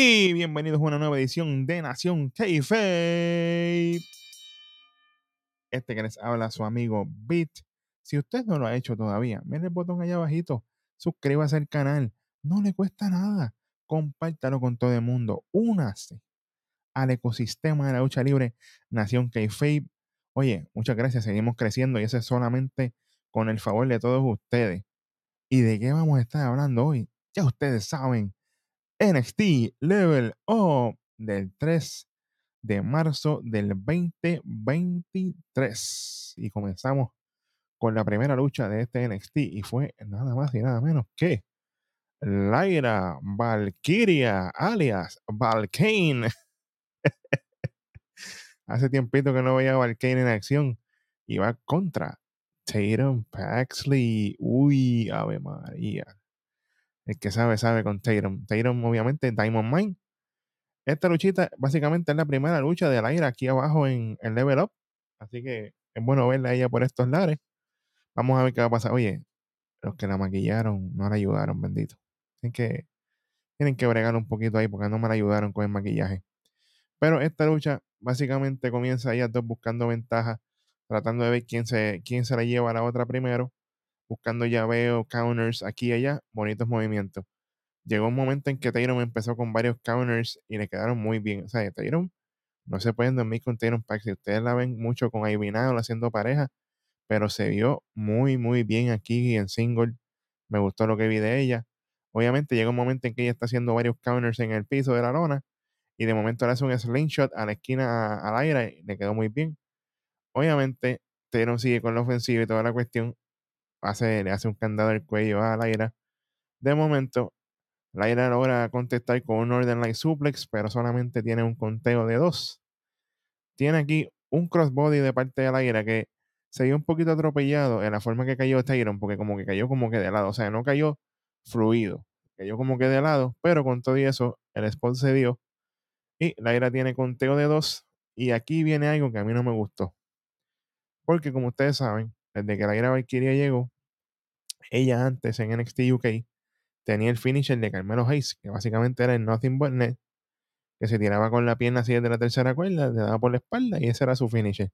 Y bienvenidos a una nueva edición de Nación Keife. Este que les habla su amigo Bit. Si usted no lo ha hecho todavía, mire el botón allá abajito. Suscríbase al canal. No le cuesta nada. Compártalo con todo el mundo. Únase al ecosistema de la lucha libre Nación Keife. Oye, muchas gracias. Seguimos creciendo y eso es solamente con el favor de todos ustedes. ¿Y de qué vamos a estar hablando hoy? Ya ustedes saben NXT Level Up del 3 de marzo del 2023. Y comenzamos con la primera lucha de este NXT y fue nada más y nada menos que Lyra Valkyria alias Valkane. Hace tiempito que no veía a Valkane en acción y va contra Tatum Paxley. Uy, Ave María. El que sabe, sabe con Tatum. Tatum, obviamente, Diamond Mine. Esta luchita, básicamente, es la primera lucha de la aquí abajo en, el Level Up. Así que es bueno verla a ella por estos lares. Vamos a ver qué va a pasar. Oye, los que la maquillaron no la ayudaron, bendito. Así que tienen que bregar un poquito ahí porque no me la ayudaron con el maquillaje. Pero esta lucha básicamente comienza ellas dos buscando ventaja, tratando de ver quién se, quién se la lleva a la otra primero buscando llaveo, counters aquí y allá, bonitos movimientos. Llegó un momento en que Tyron empezó con varios counters y le quedaron muy bien. O sea, Tyron no se pueden dormir con Pack. Si ustedes la ven mucho con Ivy haciendo pareja, pero se vio muy, muy bien aquí en single. Me gustó lo que vi de ella. Obviamente llega un momento en que ella está haciendo varios counters en el piso de la lona y de momento le hace un slingshot a la esquina al aire y le quedó muy bien. Obviamente, Tyron sigue con la ofensiva y toda la cuestión hace, le hace un candado al cuello a Laira. De momento, Laira logra contestar con un Northern Light Suplex, pero solamente tiene un conteo de dos. Tiene aquí un crossbody de parte de Laira que se vio un poquito atropellado en la forma que cayó Tyron, porque como que cayó como que de lado, o sea, no cayó fluido, cayó como que de lado, pero con todo y eso, el spot se dio. Y Laira tiene conteo de dos. Y aquí viene algo que a mí no me gustó. Porque como ustedes saben, desde que la Ira Valkyria llegó, ella antes en NXT UK tenía el finisher de Carmelo Hayes, que básicamente era el Nothing But que se tiraba con la pierna así desde la tercera cuerda, le daba por la espalda y ese era su finisher.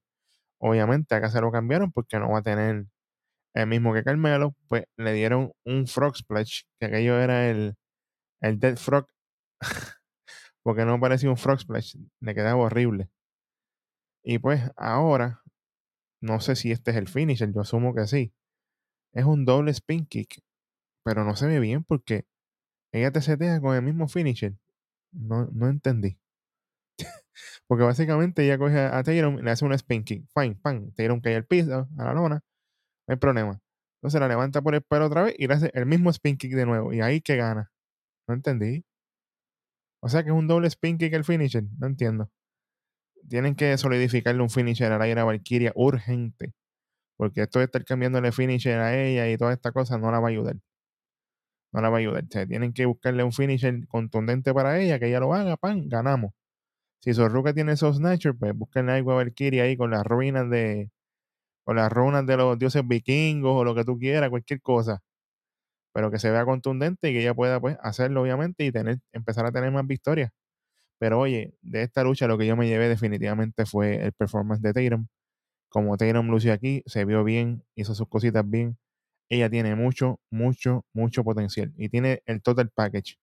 Obviamente acá se lo cambiaron porque no va a tener el mismo que Carmelo, pues le dieron un Frog Splash, que aquello era el, el Dead Frog, porque no parecía un Frog Splash, le quedaba horrible. Y pues ahora no sé si este es el finisher, yo asumo que sí. Es un doble spin kick, pero no se ve bien porque ella te setea con el mismo finisher. No, no entendí. porque básicamente ella coge a Taylor y le hace un spin kick. Fine, pan. Taylor cae al piso, a la lona. No hay problema. Entonces la levanta por el pelo otra vez y le hace el mismo spin kick de nuevo. Y ahí que gana. No entendí. O sea que es un doble spin kick el finisher. No entiendo tienen que solidificarle un finisher a la Valkyria urgente. Porque esto de estar cambiándole finisher a ella y toda esta cosa no la va a ayudar. No la va a ayudar. tienen que buscarle un finisher contundente para ella, que ella lo haga, pan, ganamos. Si Sorruca tiene esos snatchers, pues busquen algo a Valkyria ahí con las ruinas de. con las runas de los dioses vikingos o lo que tú quieras, cualquier cosa. Pero que se vea contundente y que ella pueda pues hacerlo, obviamente, y tener, empezar a tener más victorias. Pero oye, de esta lucha lo que yo me llevé definitivamente fue el performance de Tatum. Como Tatum lució aquí, se vio bien, hizo sus cositas bien. Ella tiene mucho, mucho, mucho potencial. Y tiene el total package.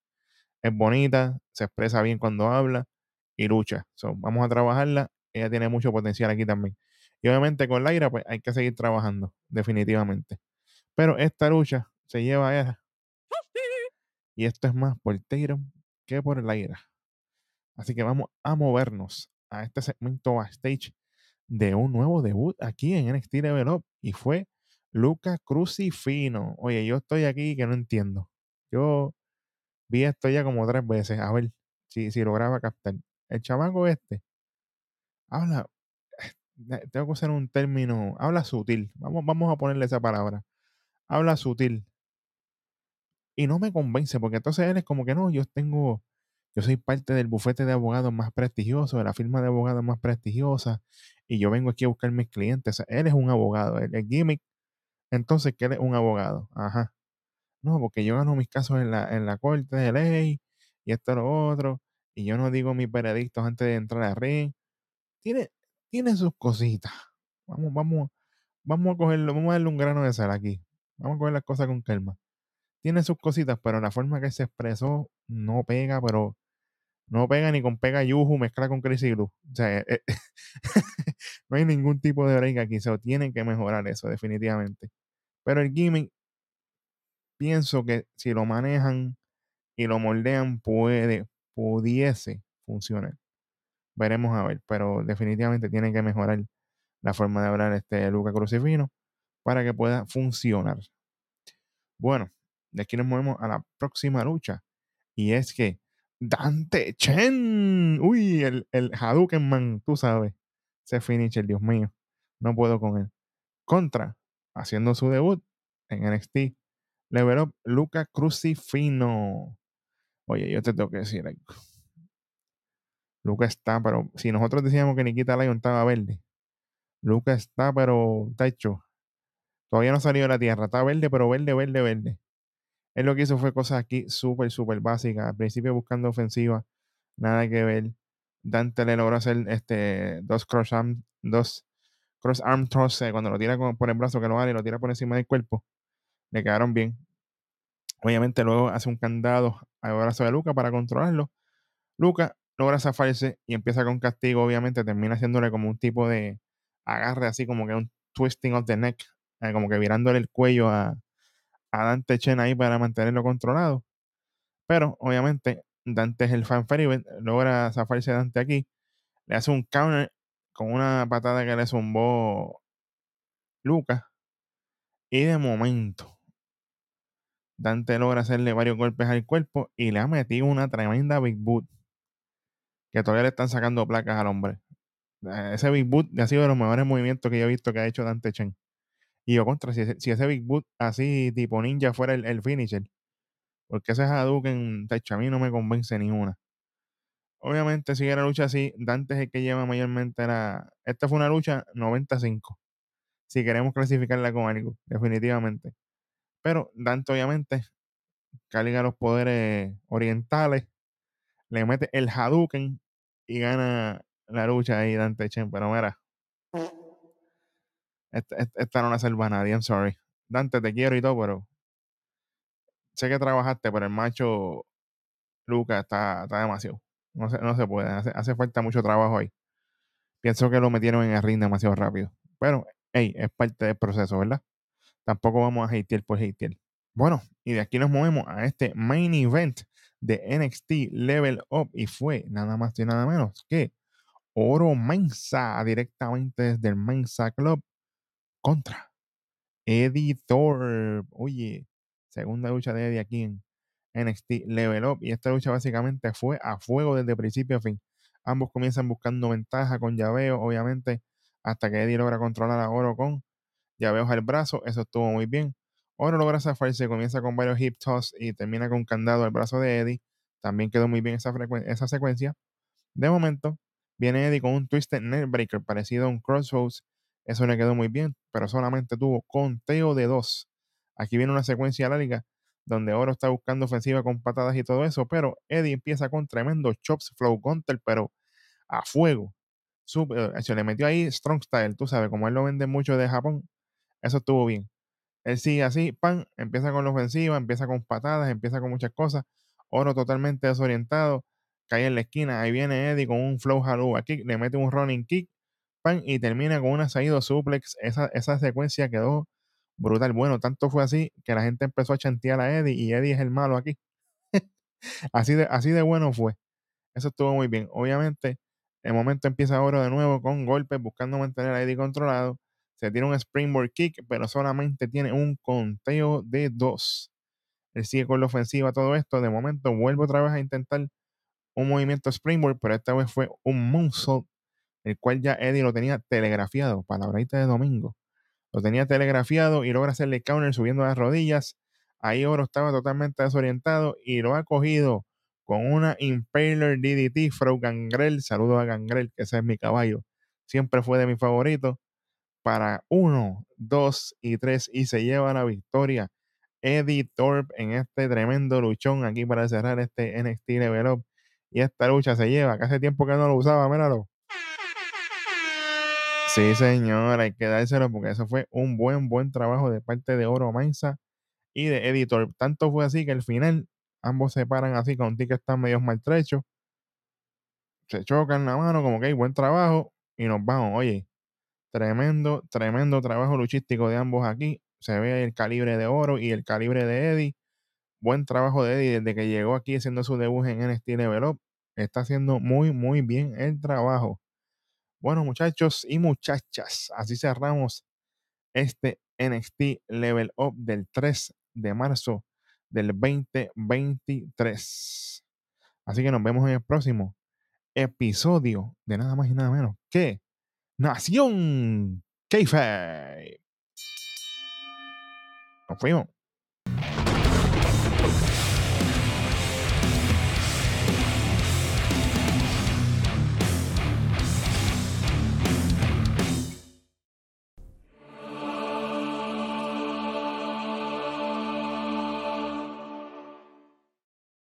Es bonita, se expresa bien cuando habla y lucha. vamos a trabajarla. Ella tiene mucho potencial aquí también. Y obviamente con Laira, pues hay que seguir trabajando, definitivamente. Pero esta lucha se lleva a ella. Y esto es más por Tatum que por Laira. Así que vamos a movernos a este segmento backstage de un nuevo debut aquí en NXT Level Up y fue Luca Crucifino. Oye, yo estoy aquí que no entiendo. Yo vi esto ya como tres veces. A ver si, si lograba captar. El chamaco este habla, eh, tengo que usar un término, habla sutil. Vamos, vamos a ponerle esa palabra. Habla sutil. Y no me convence, porque entonces él es como que no, yo tengo yo soy parte del bufete de abogados más prestigioso, de la firma de abogados más prestigiosa, y yo vengo aquí a buscar mis clientes. él es un abogado, el, gimmick. Entonces, ¿qué es un abogado? Ajá. No, porque yo gano mis casos en la, en la corte de ley y esto lo otro. y yo no digo mis veredictos antes de entrar a ring, tiene, tiene sus cositas. Vamos, vamos, vamos a cogerlo, vamos a darle un grano de sal aquí. Vamos a coger las cosas con calma. Tiene sus cositas, pero la forma que se expresó no pega, pero no pega ni con pega yuju mezcla con Crazy Glue. O sea, eh, eh, no hay ningún tipo de break aquí. Se tienen que mejorar eso, definitivamente. Pero el gimmick, pienso que si lo manejan y lo moldean, puede, pudiese funcionar. Veremos a ver, pero definitivamente tienen que mejorar la forma de hablar este Luca Crucifino para que pueda funcionar. Bueno, de aquí nos movemos a la próxima lucha. Y es que Dante Chen, uy, el, el Hadouken Man, tú sabes, ese finisher, Dios mío, no puedo con él. Contra, haciendo su debut en NXT, Level Up, Luca Crucifino. Oye, yo te tengo que decir. Luca está, pero si nosotros decíamos que Nikita Lyon estaba verde, Luca está, pero está hecho. Todavía no salió de la tierra, está verde, pero verde, verde, verde. Él lo que hizo fue cosas aquí súper, súper básicas. Al principio buscando ofensiva, nada que ver. Dante le logró hacer este, dos cross arm, dos cross arm thrusts cuando lo tira por el brazo que lo vale y lo tira por encima del cuerpo. Le quedaron bien. Obviamente luego hace un candado al brazo de Luca para controlarlo. Luca logra zafarse y empieza con castigo. Obviamente termina haciéndole como un tipo de agarre así como que un twisting of the neck, eh, como que virándole el cuello a, a Dante Chen ahí para mantenerlo controlado. Pero obviamente Dante es el fan favorite, logra zafarse Dante aquí, le hace un counter con una patada que le zumbó Lucas. Y de momento, Dante logra hacerle varios golpes al cuerpo y le ha metido una tremenda Big Boot. Que todavía le están sacando placas al hombre. Ese Big Boot ha sido de los mejores movimientos que yo he visto que ha hecho Dante Chen. Y yo contra, si, ese Big Boot así tipo ninja fuera el, finisher, porque ese Hadouken, tacho, a mí no me convence ni una. Obviamente sigue la lucha así, Dante es el que lleva mayormente la... Esta fue una lucha 95, si queremos clasificarla con algo, definitivamente. Pero Dante obviamente carga los poderes orientales, le mete el Hadouken y gana la lucha ahí Dante Chen, pero mira, esta, no la salva a nadie, I'm sorry. Dante, te quiero y todo, pero sé que trabajaste, pero el macho Lucas está, está demasiado. No se, no se puede, hace, falta mucho trabajo ahí. Pienso que lo metieron en el ring demasiado rápido. Pero, hey, es parte del proceso, ¿verdad? Tampoco vamos a hatear por hatear. Bueno, y de aquí nos movemos a este main event de NXT Level Up y fue nada más y nada menos que Oro Mensa directamente desde el Mensa Club contra Eddie Thorpe. Oye, segunda lucha de Eddie aquí en NXT Level Up. Y esta lucha básicamente fue a fuego desde principio a fin. Ambos comienzan buscando ventaja con llaveo, obviamente, hasta que Eddie logra controlar a Oro con llaveos al brazo. Eso estuvo muy bien. Oro logra zafarse, comienza con varios hip toss y termina con candado al brazo de Eddie. También quedó muy bien esa, esa secuencia. De momento, viene Eddie con un Twisted Neckbreaker parecido a un Crossroads eso le quedó muy bien, pero solamente tuvo conteo de dos. Aquí viene una secuencia larga donde Oro está buscando ofensiva con patadas y todo eso, pero Eddie empieza con tremendo chops flow counter, pero a fuego. Super, se le metió ahí strong style, tú sabes, como él lo vende mucho de Japón, eso estuvo bien. Él sigue así, pan, empieza con la ofensiva, empieza con patadas, empieza con muchas cosas. Oro totalmente desorientado, cae en la esquina, ahí viene Eddie con un flow halou aquí, le mete un running kick y termina con una saída suplex. Esa, esa secuencia quedó brutal. Bueno, tanto fue así que la gente empezó a chantear a Eddie y Eddie es el malo aquí. así, de, así de bueno fue. Eso estuvo muy bien. Obviamente, el momento empieza ahora de nuevo con golpes, buscando mantener a Eddie controlado. Se tiene un springboard kick, pero solamente tiene un conteo de dos. Él sigue con la ofensiva, todo esto. De momento vuelve otra vez a intentar un movimiento springboard, pero esta vez fue un moonsault el cual ya Eddie lo tenía telegrafiado, palabradita de domingo. Lo tenía telegrafiado y logra hacerle counter subiendo las rodillas. Ahí Oro estaba totalmente desorientado y lo ha cogido con una Impaler DDT Frau Gangrel. Saludo a Gangrel, que ese es mi caballo. Siempre fue de mi favorito. Para uno, dos y tres y se lleva la victoria. Eddie Thorpe en este tremendo luchón aquí para cerrar este NXT Level Up. Y esta lucha se lleva, que hace tiempo que no lo usaba, míralo. Sí, señor, hay que dárselo porque eso fue un buen, buen trabajo de parte de Oro Mansa y de Editor. Tanto fue así que al final ambos se paran así con ti que están medio maltrechos. Se chocan la mano, como que hay buen trabajo y nos vamos. Oye, tremendo, tremendo trabajo luchístico de ambos aquí. Se ve el calibre de Oro y el calibre de Eddie. Buen trabajo de Eddie desde que llegó aquí haciendo su debut en NXT Level Up. Está haciendo muy, muy bien el trabajo. Bueno, muchachos y muchachas, así cerramos este NXT Level Up del 3 de marzo del 2023. Así que nos vemos en el próximo episodio de nada más y nada menos que Nación Keife. Nos fuimos.